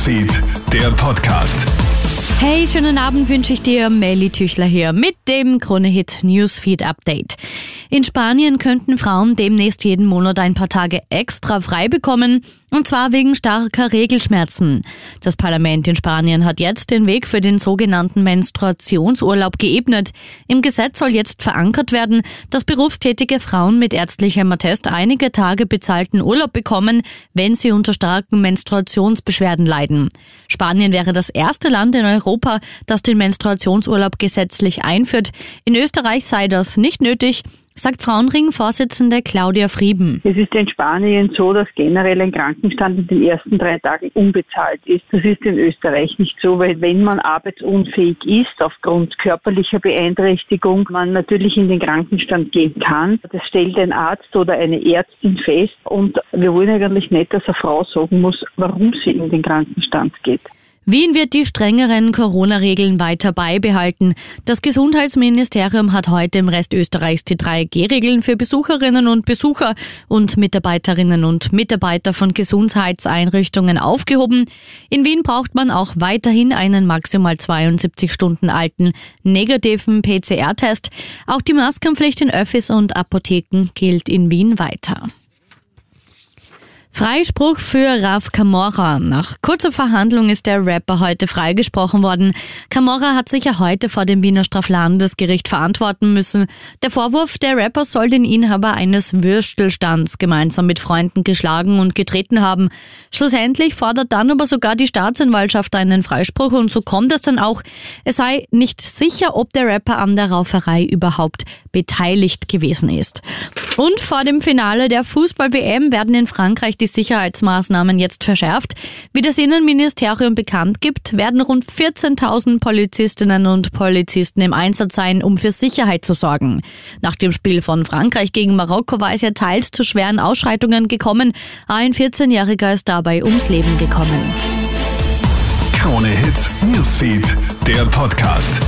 Newsfeed, der Podcast. Hey, schönen Abend wünsche ich dir, Melly Tüchler hier mit dem Kronehit Newsfeed Update. In Spanien könnten Frauen demnächst jeden Monat ein paar Tage extra frei bekommen, und zwar wegen starker Regelschmerzen. Das Parlament in Spanien hat jetzt den Weg für den sogenannten Menstruationsurlaub geebnet. Im Gesetz soll jetzt verankert werden, dass berufstätige Frauen mit ärztlichem Attest einige Tage bezahlten Urlaub bekommen, wenn sie unter starken Menstruationsbeschwerden leiden. Spanien wäre das erste Land in Europa, das den Menstruationsurlaub gesetzlich einführt. In Österreich sei das nicht nötig sagt Frauenring-Vorsitzende Claudia Frieben. Es ist in Spanien so, dass generell ein Krankenstand in den ersten drei Tagen unbezahlt ist. Das ist in Österreich nicht so, weil wenn man arbeitsunfähig ist, aufgrund körperlicher Beeinträchtigung, man natürlich in den Krankenstand gehen kann. Das stellt ein Arzt oder eine Ärztin fest und wir wollen eigentlich nicht, dass eine Frau sagen muss, warum sie in den Krankenstand geht. Wien wird die strengeren Corona-Regeln weiter beibehalten. Das Gesundheitsministerium hat heute im Rest Österreichs die 3G-Regeln für Besucherinnen und Besucher und Mitarbeiterinnen und Mitarbeiter von Gesundheitseinrichtungen aufgehoben. In Wien braucht man auch weiterhin einen maximal 72 Stunden alten negativen PCR-Test. Auch die Maskenpflicht in Öffis und Apotheken gilt in Wien weiter. Freispruch für Raf Camorra. Nach kurzer Verhandlung ist der Rapper heute freigesprochen worden. Camorra hat sich ja heute vor dem Wiener Straflandesgericht verantworten müssen. Der Vorwurf, der Rapper soll den Inhaber eines Würstelstands gemeinsam mit Freunden geschlagen und getreten haben. Schlussendlich fordert dann aber sogar die Staatsanwaltschaft einen Freispruch und so kommt es dann auch. Es sei nicht sicher, ob der Rapper an der Rauferei überhaupt beteiligt gewesen ist. Und vor dem Finale der Fußball-WM werden in Frankreich die Sicherheitsmaßnahmen jetzt verschärft. Wie das Innenministerium bekannt gibt, werden rund 14.000 Polizistinnen und Polizisten im Einsatz sein, um für Sicherheit zu sorgen. Nach dem Spiel von Frankreich gegen Marokko war es ja teils zu schweren Ausschreitungen gekommen. Ein 14-Jähriger ist dabei ums Leben gekommen. Krone Hits, Newsfeed, der Podcast.